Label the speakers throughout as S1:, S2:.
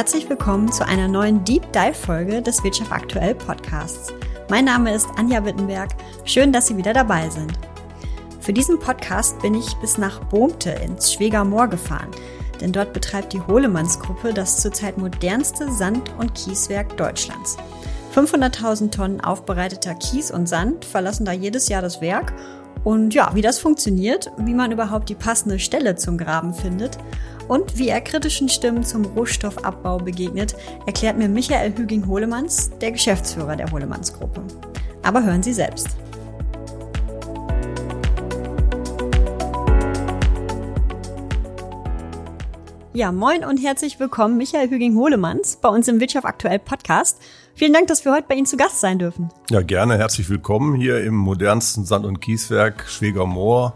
S1: Herzlich willkommen zu einer neuen Deep Dive Folge des Wirtschaft aktuell Podcasts. Mein Name ist Anja Wittenberg. Schön, dass Sie wieder dabei sind. Für diesen Podcast bin ich bis nach Bohmte ins Schwegermoor gefahren, denn dort betreibt die Hohlemanns-Gruppe das zurzeit modernste Sand- und Kieswerk Deutschlands. 500.000 Tonnen aufbereiteter Kies und Sand verlassen da jedes Jahr das Werk und ja, wie das funktioniert, wie man überhaupt die passende Stelle zum Graben findet und wie er kritischen Stimmen zum Rohstoffabbau begegnet, erklärt mir Michael Hüging-Hohlemanns, der Geschäftsführer der Hohlemanns-Gruppe. Aber hören Sie selbst. Ja, moin und herzlich willkommen, Michael Hüging-Hohlemanns, bei uns im Wirtschaft aktuell Podcast. Vielen Dank, dass wir heute bei Ihnen zu Gast sein dürfen.
S2: Ja, gerne. Herzlich willkommen hier im modernsten Sand- und Kieswerk Schwegermoor,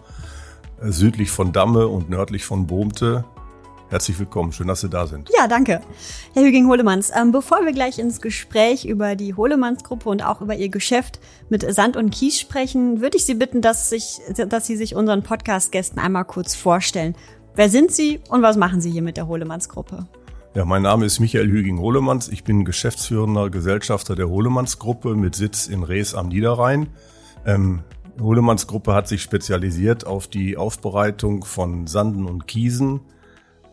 S2: südlich von Damme und nördlich von Bohmte. Herzlich willkommen. Schön, dass Sie da sind.
S1: Ja, danke. Herr Hüging-Hohlemanns, ähm, bevor wir gleich ins Gespräch über die Hohlemanns-Gruppe und auch über Ihr Geschäft mit Sand und Kies sprechen, würde ich Sie bitten, dass, sich, dass Sie sich unseren Podcast-Gästen einmal kurz vorstellen. Wer sind Sie und was machen Sie hier mit der Hohlemanns-Gruppe?
S2: Ja, mein Name ist Michael Hüging-Hohlemanns. Ich bin geschäftsführender Gesellschafter der Hohlemanns-Gruppe mit Sitz in Rees am Niederrhein. Ähm, Hohlemanns-Gruppe hat sich spezialisiert auf die Aufbereitung von Sanden und Kiesen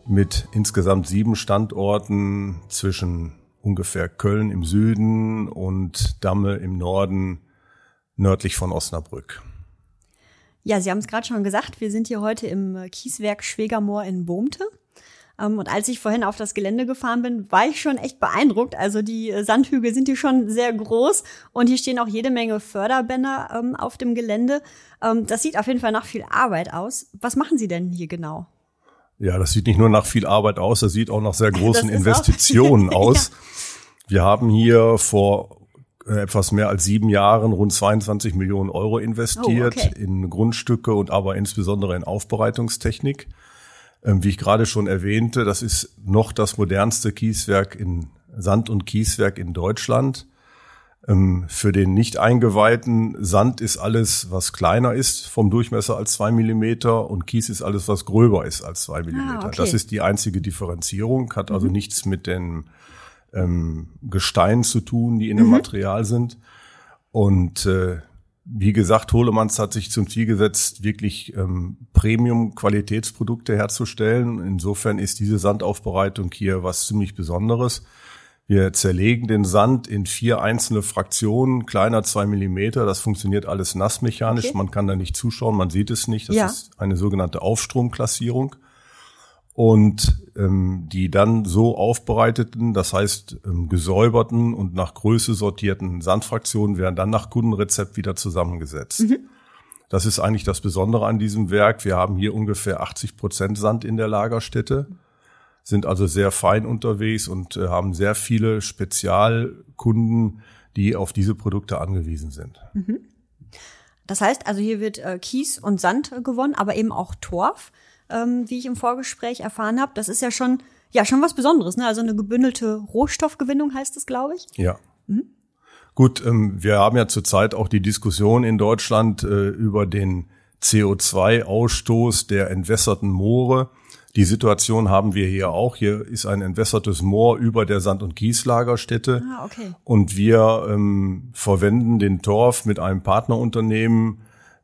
S2: mit insgesamt sieben Standorten zwischen ungefähr Köln im Süden und Damme im Norden nördlich von Osnabrück.
S1: Ja, Sie haben es gerade schon gesagt, wir sind hier heute im äh, Kieswerk Schwegermoor in Bohmte. Ähm, und als ich vorhin auf das Gelände gefahren bin, war ich schon echt beeindruckt. Also die äh, Sandhügel sind hier schon sehr groß und hier stehen auch jede Menge Förderbänder ähm, auf dem Gelände. Ähm, das sieht auf jeden Fall nach viel Arbeit aus. Was machen Sie denn hier genau?
S2: Ja, das sieht nicht nur nach viel Arbeit aus, das sieht auch nach sehr großen Investitionen aus. ja. Wir haben hier vor äh, etwas mehr als sieben Jahren rund 22 Millionen Euro investiert oh, okay. in Grundstücke und aber insbesondere in Aufbereitungstechnik. Ähm, wie ich gerade schon erwähnte, das ist noch das modernste Kieswerk in Sand- und Kieswerk in Deutschland. Ähm, für den nicht eingeweihten Sand ist alles, was kleiner ist vom Durchmesser als zwei Millimeter und Kies ist alles, was gröber ist als zwei Millimeter. Ah, okay. Das ist die einzige Differenzierung, hat also mhm. nichts mit den ähm, Gestein zu tun, die in dem mhm. Material sind. Und äh, wie gesagt, Holemanns hat sich zum Ziel gesetzt, wirklich ähm, Premium-Qualitätsprodukte herzustellen. Insofern ist diese Sandaufbereitung hier was ziemlich Besonderes. Wir zerlegen den Sand in vier einzelne Fraktionen, kleiner zwei Millimeter. Das funktioniert alles nassmechanisch. Okay. Man kann da nicht zuschauen, man sieht es nicht. Das ja. ist eine sogenannte Aufstromklassierung und ähm, die dann so aufbereiteten, das heißt ähm, gesäuberten und nach Größe sortierten Sandfraktionen werden dann nach Kundenrezept wieder zusammengesetzt. Mhm. Das ist eigentlich das Besondere an diesem Werk. Wir haben hier ungefähr 80 Prozent Sand in der Lagerstätte, sind also sehr fein unterwegs und äh, haben sehr viele Spezialkunden, die auf diese Produkte angewiesen sind. Mhm.
S1: Das heißt also, hier wird äh, Kies und Sand äh, gewonnen, aber eben auch Torf ähm, wie ich im Vorgespräch erfahren habe. Das ist ja schon, ja, schon was Besonderes, ne? Also eine gebündelte Rohstoffgewinnung heißt es, glaube ich.
S2: Ja. Mhm. Gut, ähm, wir haben ja zurzeit auch die Diskussion in Deutschland äh, über den CO2-Ausstoß der entwässerten Moore. Die Situation haben wir hier auch. Hier ist ein entwässertes Moor über der Sand- und Kieslagerstätte. Ah, okay. Und wir ähm, verwenden den Torf mit einem Partnerunternehmen,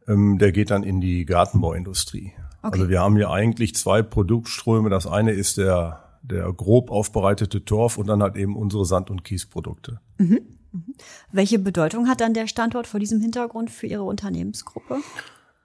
S2: ähm, der geht dann in die Gartenbauindustrie. Okay. Also wir haben hier eigentlich zwei Produktströme. Das eine ist der, der grob aufbereitete Torf und dann halt eben unsere Sand- und Kiesprodukte. Mhm.
S1: Mhm. Welche Bedeutung hat dann der Standort vor diesem Hintergrund für Ihre Unternehmensgruppe?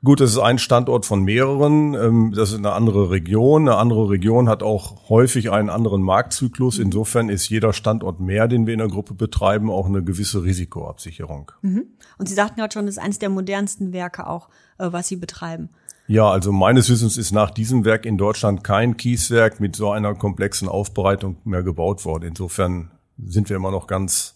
S2: Gut, das ist ein Standort von mehreren. Ähm, das ist eine andere Region. Eine andere Region hat auch häufig einen anderen Marktzyklus. Insofern ist jeder Standort mehr, den wir in der Gruppe betreiben, auch eine gewisse Risikoabsicherung.
S1: Mhm. Und Sie sagten gerade schon, das ist eines der modernsten Werke auch, äh, was Sie betreiben.
S2: Ja, also meines Wissens ist nach diesem Werk in Deutschland kein Kieswerk mit so einer komplexen Aufbereitung mehr gebaut worden. Insofern sind wir immer noch ganz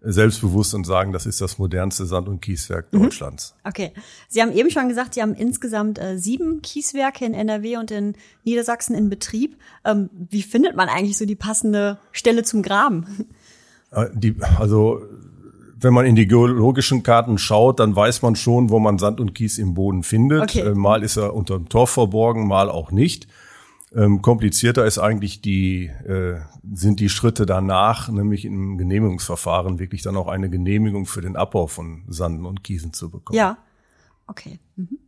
S2: selbstbewusst und sagen, das ist das modernste Sand- und Kieswerk mhm. Deutschlands.
S1: Okay. Sie haben eben schon gesagt, Sie haben insgesamt äh, sieben Kieswerke in NRW und in Niedersachsen in Betrieb. Ähm, wie findet man eigentlich so die passende Stelle zum Graben?
S2: Äh, die, also wenn man in die geologischen Karten schaut, dann weiß man schon, wo man Sand und Kies im Boden findet. Okay. Äh, mal ist er unter dem Torf verborgen, mal auch nicht. Ähm, komplizierter ist eigentlich die, äh, sind die Schritte danach, nämlich im Genehmigungsverfahren wirklich dann auch eine Genehmigung für den Abbau von Sanden und Kiesen zu bekommen.
S1: Ja, okay. Mhm.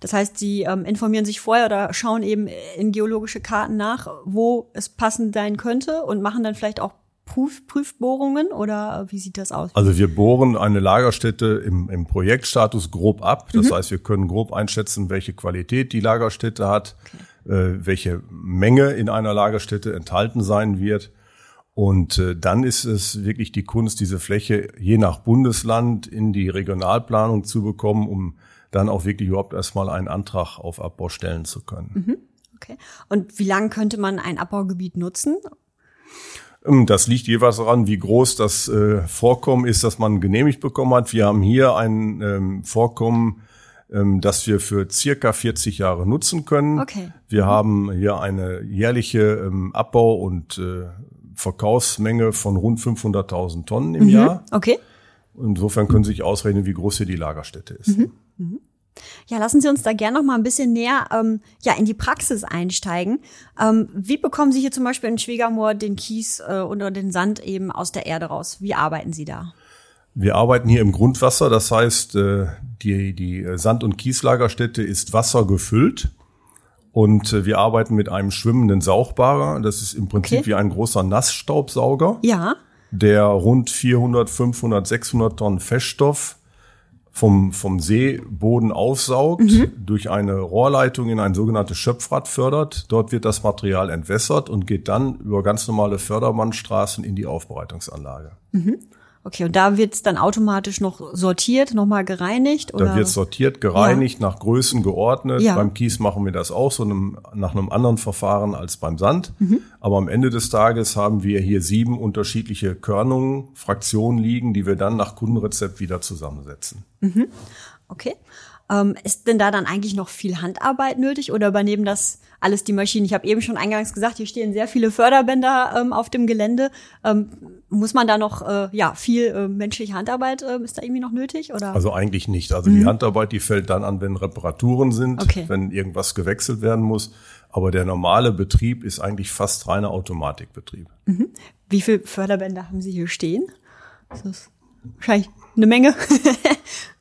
S1: Das heißt, Sie ähm, informieren sich vorher oder schauen eben in geologische Karten nach, wo es passend sein könnte und machen dann vielleicht auch Prüf Prüfbohrungen oder wie sieht das aus?
S2: Also wir bohren eine Lagerstätte im, im Projektstatus grob ab. Das mhm. heißt, wir können grob einschätzen, welche Qualität die Lagerstätte hat, okay. Äh, welche Menge in einer Lagerstätte enthalten sein wird. Und äh, dann ist es wirklich die Kunst, diese Fläche je nach Bundesland in die Regionalplanung zu bekommen, um dann auch wirklich überhaupt erstmal einen Antrag auf Abbau stellen zu können.
S1: Mhm. Okay. Und wie lange könnte man ein Abbaugebiet nutzen?
S2: Ähm, das liegt jeweils daran, wie groß das äh, Vorkommen ist, das man genehmigt bekommen hat. Wir haben hier ein ähm, Vorkommen, ähm, das wir für circa 40 Jahre nutzen können.
S1: Okay.
S2: Wir haben hier eine jährliche ähm, Abbau- und äh, Verkaufsmenge von rund 500.000 Tonnen im
S1: mhm.
S2: Jahr.
S1: Okay.
S2: Insofern können Sie sich ausrechnen, wie groß hier die Lagerstätte ist.
S1: Mhm. Mhm. Ja, lassen Sie uns da gerne noch mal ein bisschen näher ähm, ja, in die Praxis einsteigen. Ähm, wie bekommen Sie hier zum Beispiel in Schwegermoor den Kies äh, oder den Sand eben aus der Erde raus? Wie arbeiten Sie da?
S2: Wir arbeiten hier im Grundwasser, das heißt, äh, die, die Sand- und Kieslagerstätte ist wassergefüllt und äh, wir arbeiten mit einem schwimmenden Saugbare. Das ist im Prinzip okay. wie ein großer Nassstaubsauger.
S1: Ja.
S2: Der rund 400, 500, 600 Tonnen Feststoff vom, vom Seeboden aufsaugt, mhm. durch eine Rohrleitung in ein sogenanntes Schöpfrad fördert. Dort wird das Material entwässert und geht dann über ganz normale Fördermannstraßen in die Aufbereitungsanlage.
S1: Mhm. Okay, und da wird's dann automatisch noch sortiert, nochmal gereinigt? Oder?
S2: Da wird sortiert, gereinigt, ja. nach Größen geordnet. Ja. Beim Kies machen wir das auch so einem, nach einem anderen Verfahren als beim Sand. Mhm. Aber am Ende des Tages haben wir hier sieben unterschiedliche Körnungen, Fraktionen liegen, die wir dann nach Kundenrezept wieder zusammensetzen.
S1: Mhm. Okay. Ähm, ist denn da dann eigentlich noch viel Handarbeit nötig oder übernehmen das alles die Maschinen? Ich habe eben schon eingangs gesagt, hier stehen sehr viele Förderbänder ähm, auf dem Gelände. Ähm, muss man da noch äh, ja viel äh, menschliche Handarbeit äh, ist da irgendwie noch nötig oder?
S2: Also eigentlich nicht. Also mhm. die Handarbeit, die fällt dann an, wenn Reparaturen sind, okay. wenn irgendwas gewechselt werden muss. Aber der normale Betrieb ist eigentlich fast reiner Automatikbetrieb.
S1: Mhm. Wie viele Förderbänder haben Sie hier stehen? Das ist wahrscheinlich eine Menge.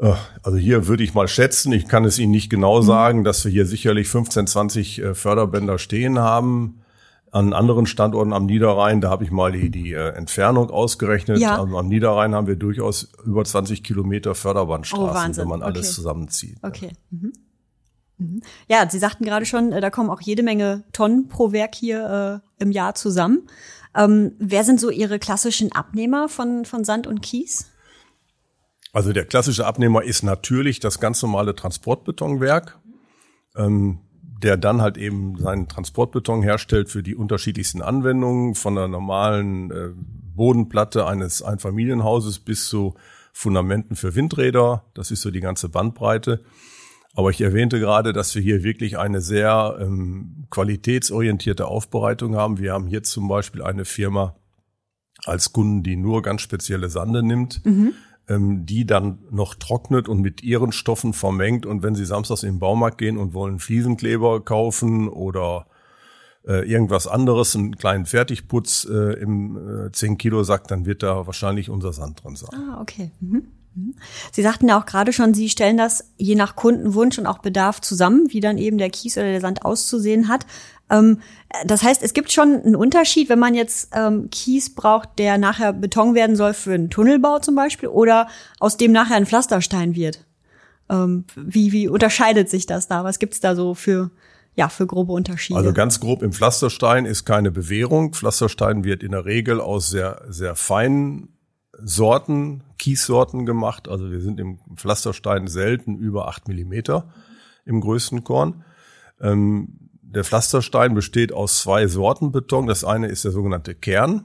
S2: Äh, also hier würde ich mal schätzen, ich kann es Ihnen nicht genau mhm. sagen, dass wir hier sicherlich 15, 20 äh, Förderbänder stehen haben. An anderen Standorten am Niederrhein, da habe ich mal die, die äh, Entfernung ausgerechnet. Ja. Also am Niederrhein haben wir durchaus über 20 Kilometer Förderbandstraßen, oh, wenn man alles okay. zusammenzieht.
S1: Okay. Mhm. Mhm. Ja, Sie sagten gerade schon, da kommen auch jede Menge Tonnen pro Werk hier äh, im Jahr zusammen. Ähm, wer sind so Ihre klassischen Abnehmer von, von Sand und Kies?
S2: Also der klassische Abnehmer ist natürlich das ganz normale Transportbetonwerk, ähm, der dann halt eben seinen Transportbeton herstellt für die unterschiedlichsten Anwendungen, von der normalen äh, Bodenplatte eines Einfamilienhauses bis zu Fundamenten für Windräder. Das ist so die ganze Bandbreite. Aber ich erwähnte gerade, dass wir hier wirklich eine sehr ähm, qualitätsorientierte Aufbereitung haben. Wir haben hier zum Beispiel eine Firma als Kunden, die nur ganz spezielle Sande nimmt. Mhm ähm, die dann noch trocknet und mit ihren Stoffen vermengt. Und wenn Sie samstags in den Baumarkt gehen und wollen Fliesenkleber kaufen oder äh, irgendwas anderes, einen kleinen Fertigputz äh, im äh, 10 Kilo Sack, dann wird da wahrscheinlich unser Sand drin sein.
S1: Ah, okay. Mhm. mhm. Sie sagten ja auch gerade schon, Sie stellen das je nach Kundenwunsch und auch Bedarf zusammen, wie dann eben der Kies oder der Sand auszusehen hat. Ähm, das heißt, es gibt schon einen Unterschied, wenn man jetzt ähm, Kies braucht, der nachher Beton werden soll für einen Tunnelbau zum Beispiel, oder aus dem nachher ein Pflasterstein wird. Ähm, wie, wie unterscheidet sich das da? Was gibt's da so für ja, für grobe Unterschiede.
S2: Also ganz grob im Pflasterstein ist keine Bewährung. Pflasterstein wird in der Regel aus sehr, sehr feinen Sorten, Kiessorten gemacht. Also wir sind im Pflasterstein selten über acht Millimeter im größten Korn. Ähm, der Pflasterstein besteht aus zwei Sorten Beton. Das eine ist der sogenannte Kern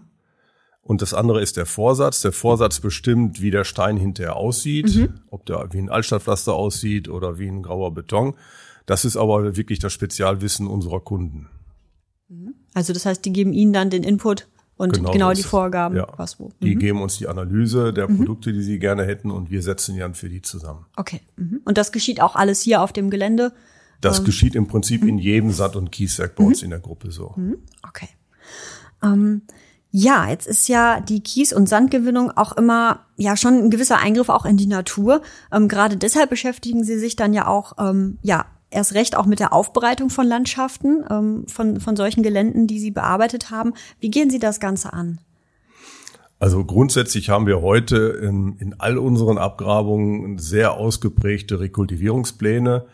S2: und das andere ist der Vorsatz. Der Vorsatz bestimmt, wie der Stein hinterher aussieht, mhm. ob der wie ein Altstadtpflaster aussieht oder wie ein grauer Beton. Das ist aber wirklich das Spezialwissen unserer Kunden.
S1: Mhm. Also das heißt, die geben Ihnen dann den Input und genau, genau die Vorgaben,
S2: ja. was wo. Die mhm. geben uns die Analyse der mhm. Produkte, die sie gerne hätten und wir setzen die dann für die zusammen.
S1: Okay. Mhm. Und das geschieht auch alles hier auf dem Gelände
S2: Das ähm, geschieht im Prinzip in jedem Sand- und Kieswerk bei uns in der Gruppe so.
S1: Okay. Ähm, ja, jetzt ist ja die Kies- und Sandgewinnung auch immer ja schon ein gewisser Eingriff auch in die Natur. Ähm, gerade deshalb beschäftigen Sie sich dann ja auch ähm, ja erst recht auch mit der Aufbereitung von Landschaften, ähm, von von solchen Geländen, die Sie bearbeitet haben. Wie gehen Sie das Ganze an?
S2: Also grundsätzlich haben wir heute in, in all unseren Abgrabungen sehr ausgeprägte Rekultivierungspläne,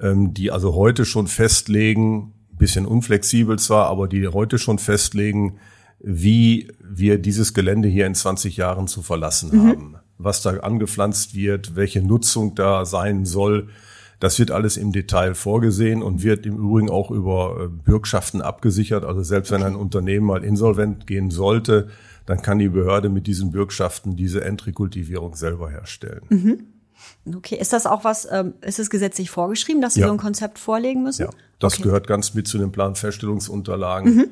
S2: ähm, die also heute schon festlegen, bisschen unflexibel zwar, aber die heute schon festlegen, wie wir dieses Gelände hier in 20 Jahren zu verlassen mhm. haben. Was da angepflanzt wird, welche Nutzung da sein soll, das wird alles im Detail vorgesehen und wird im Übrigen auch über äh, Bürgschaften abgesichert. Also selbst wenn ein Unternehmen mal insolvent gehen sollte, dann kann die Behörde mit diesen Bürgschaften diese Endrekultivierung selber herstellen.
S1: Mhm. Okay, ist das auch was, ähm, ist es gesetzlich vorgeschrieben, dass Sie ja. so ein Konzept vorlegen müssen?
S2: Ja, das okay. gehört ganz mit zu den Planfeststellungsunterlagen. Mhm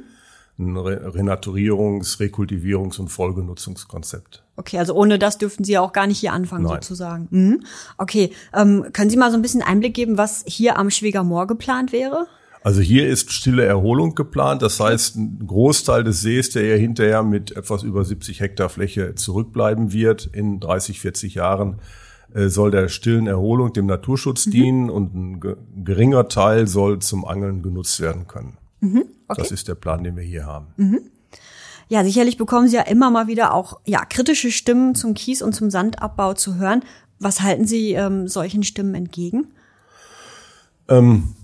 S2: ein Renaturierungs-, Rekultivierungs- und Folgenutzungskonzept.
S1: Okay, also ohne das dürften Sie auch gar nicht hier anfangen Nein. sozusagen. Mhm. Okay, ähm, können Sie mal so ein bisschen Einblick geben, was hier am Schwegermoor geplant wäre?
S2: Also hier ist stille Erholung geplant. Das heißt, ein Großteil des Sees, der hier hinterher mit etwas über 70 Hektar Fläche zurückbleiben wird, in 30, 40 Jahren, soll der stillen Erholung, dem Naturschutz mhm. dienen und ein geringer Teil soll zum Angeln genutzt werden können. Mhm. Okay. Das ist der Plan, den wir hier haben. Mhm.
S1: Ja, sicherlich bekommen Sie ja immer mal wieder auch ja kritische Stimmen zum Kies- und zum Sandabbau zu hören. Was halten Sie ähm, solchen Stimmen entgegen?
S2: Ähm,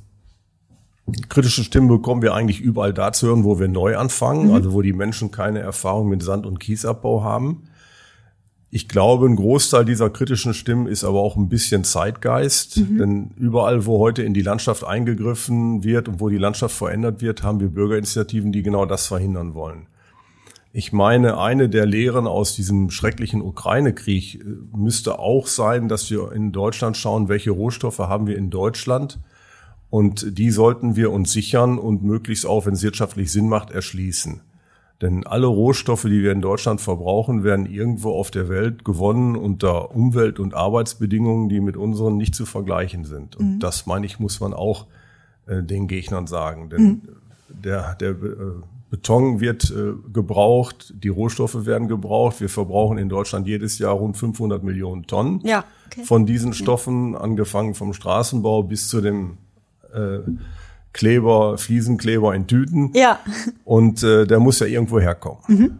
S2: kritische Stimmen bekommen wir eigentlich überall da zu hören, wo wir neu anfangen, mhm. also wo die Menschen keine Erfahrung mit Sand- und Kiesabbau haben. Ich glaube, ein Großteil dieser kritischen Stimmen ist aber auch ein bisschen Zeitgeist, mhm. denn überall, wo heute in die Landschaft eingegriffen wird und wo die Landschaft verändert wird, haben wir Bürgerinitiativen, die genau das verhindern wollen. Ich meine, eine der Lehren aus diesem schrecklichen Ukraine-Krieg äh, müsste auch sein, dass wir in Deutschland schauen, welche Rohstoffe haben wir in Deutschland und die sollten wir uns sichern und möglichst auch, wenn es wirtschaftlich Sinn macht, erschließen. Denn alle Rohstoffe, die wir in Deutschland verbrauchen, werden irgendwo auf der Welt gewonnen unter Umwelt- und Arbeitsbedingungen, die mit unseren nicht zu vergleichen sind. Und mhm. das, meine ich, muss man auch äh, den Gegnern sagen. Denn mhm. der, der äh, Beton wird äh, gebraucht, die Rohstoffe werden gebraucht. Wir verbrauchen in Deutschland jedes Jahr rund 500 Millionen Tonnen
S1: ja, okay.
S2: von diesen Stoffen, angefangen vom Straßenbau bis zu dem äh, Kleber, Fliesenkleber in Tüten.
S1: Ja.
S2: Und äh, der muss ja irgendwo herkommen. Mhm.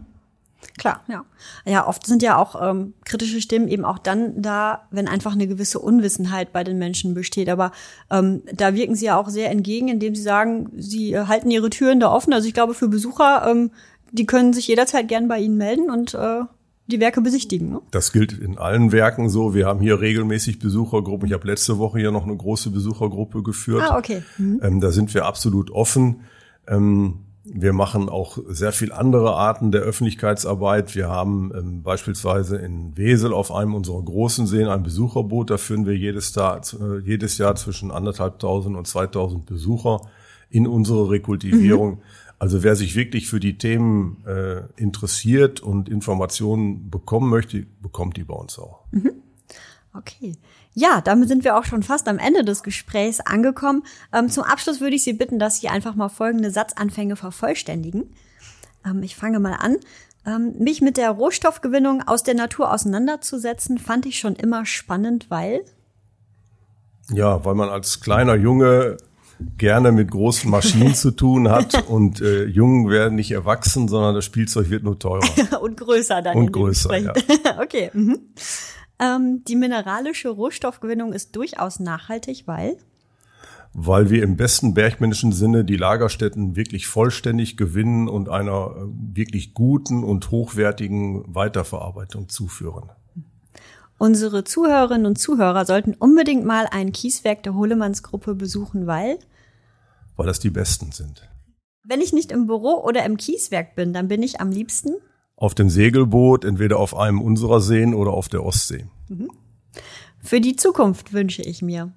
S1: Klar, ja. Ja, oft sind ja auch ähm, kritische Stimmen eben auch dann da, wenn einfach eine gewisse Unwissenheit bei den Menschen besteht. Aber ähm, da wirken sie ja auch sehr entgegen, indem sie sagen, sie äh, halten ihre Türen da offen. Also ich glaube, für Besucher, ähm, die können sich jederzeit gern bei Ihnen melden und äh, die Werke besichtigen. Ne?
S2: Das gilt in allen Werken so. Wir haben hier regelmäßig Besuchergruppen. Ich habe letzte Woche hier noch eine große Besuchergruppe geführt.
S1: Ah, okay. Mhm.
S2: Ähm, da sind wir absolut offen. Ähm, wir machen auch sehr viel andere Arten der Öffentlichkeitsarbeit. Wir haben ähm, beispielsweise in Wesel auf einem unserer großen Seen ein Besucherboot. Da führen wir jedes, Jahr, äh, jedes Jahr zwischen anderthalbtausend und zweitausend Besucher in unsere Rekultivierung. Mhm. Also wer sich wirklich für die Themen äh, interessiert und Informationen bekommen möchte, bekommt die bei uns auch. Mhm.
S1: Okay. Ja, damit sind wir auch schon fast am Ende des Gesprächs angekommen. Ähm, zum Abschluss würde ich Sie bitten, dass Sie einfach mal folgende Satzanfänge vervollständigen. Ähm, ich fange mal an. Ähm, mich mit der Rohstoffgewinnung aus der Natur auseinanderzusetzen, fand ich schon immer spannend, weil?
S2: Ja, weil man als kleiner Junge gerne mit großen Maschinen zu tun hat und äh, Jungen werden nicht erwachsen, sondern das Spielzeug wird nur teurer.
S1: und größer dann.
S2: Und größer, ja.
S1: okay. Mhm. Ähm, die mineralische Rohstoffgewinnung ist durchaus nachhaltig, weil?
S2: Weil wir im besten bergmännischen Sinne die Lagerstätten wirklich vollständig gewinnen und einer äh, wirklich guten und hochwertigen Weiterverarbeitung zuführen.
S1: Unsere Zuhörerinnen und Zuhörer sollten unbedingt mal ein Kieswerk der Holemannsgruppe besuchen, weil?
S2: Weil das die besten sind.
S1: Wenn ich nicht im Büro oder im Kieswerk bin, dann bin ich am liebsten?
S2: Auf dem Segelboot, entweder auf einem unserer Seen oder auf der Ostsee. Mhm.
S1: Für die Zukunft wünsche ich mir.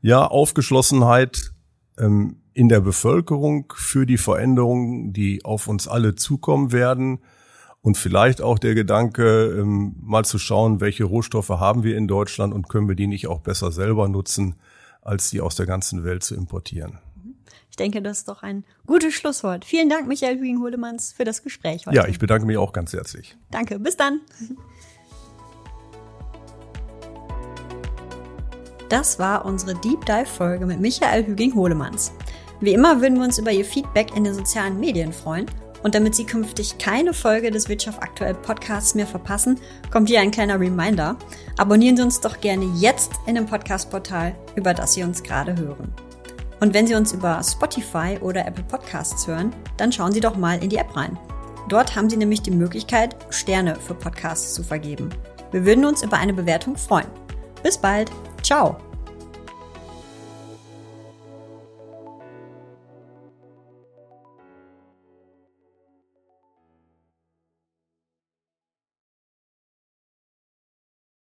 S2: Ja, Aufgeschlossenheit ähm, in der Bevölkerung für die Veränderungen, die auf uns alle zukommen werden und vielleicht auch der Gedanke, ähm, mal zu schauen, welche Rohstoffe haben wir in Deutschland und können wir die nicht auch besser selber nutzen, als sie aus der ganzen Welt zu importieren.
S1: Ich denke, das ist doch ein gutes Schlusswort. Vielen Dank, Michael Hüing-Hohlemanns, für das Gespräch heute.
S2: Ja, ich bedanke mich auch ganz herzlich.
S1: Danke, bis dann. Das war unsere Deep Dive Folge mit Michael Hüging-Hohlemanns. Wie immer würden wir uns über Ihr Feedback in den sozialen Medien freuen. Und damit Sie künftig keine Folge des Wirtschaft aktuell Podcasts mehr verpassen, kommt hier ein kleiner Reminder. Abonnieren Sie uns doch gerne jetzt in dem Podcast-Portal, über das Sie uns gerade hören. Und wenn Sie uns über Spotify oder Apple Podcasts hören, dann schauen Sie doch mal in die App rein. Dort haben Sie nämlich die Möglichkeit, Sterne für Podcasts zu vergeben. Wir würden uns über eine Bewertung freuen. Bis bald. Ciao.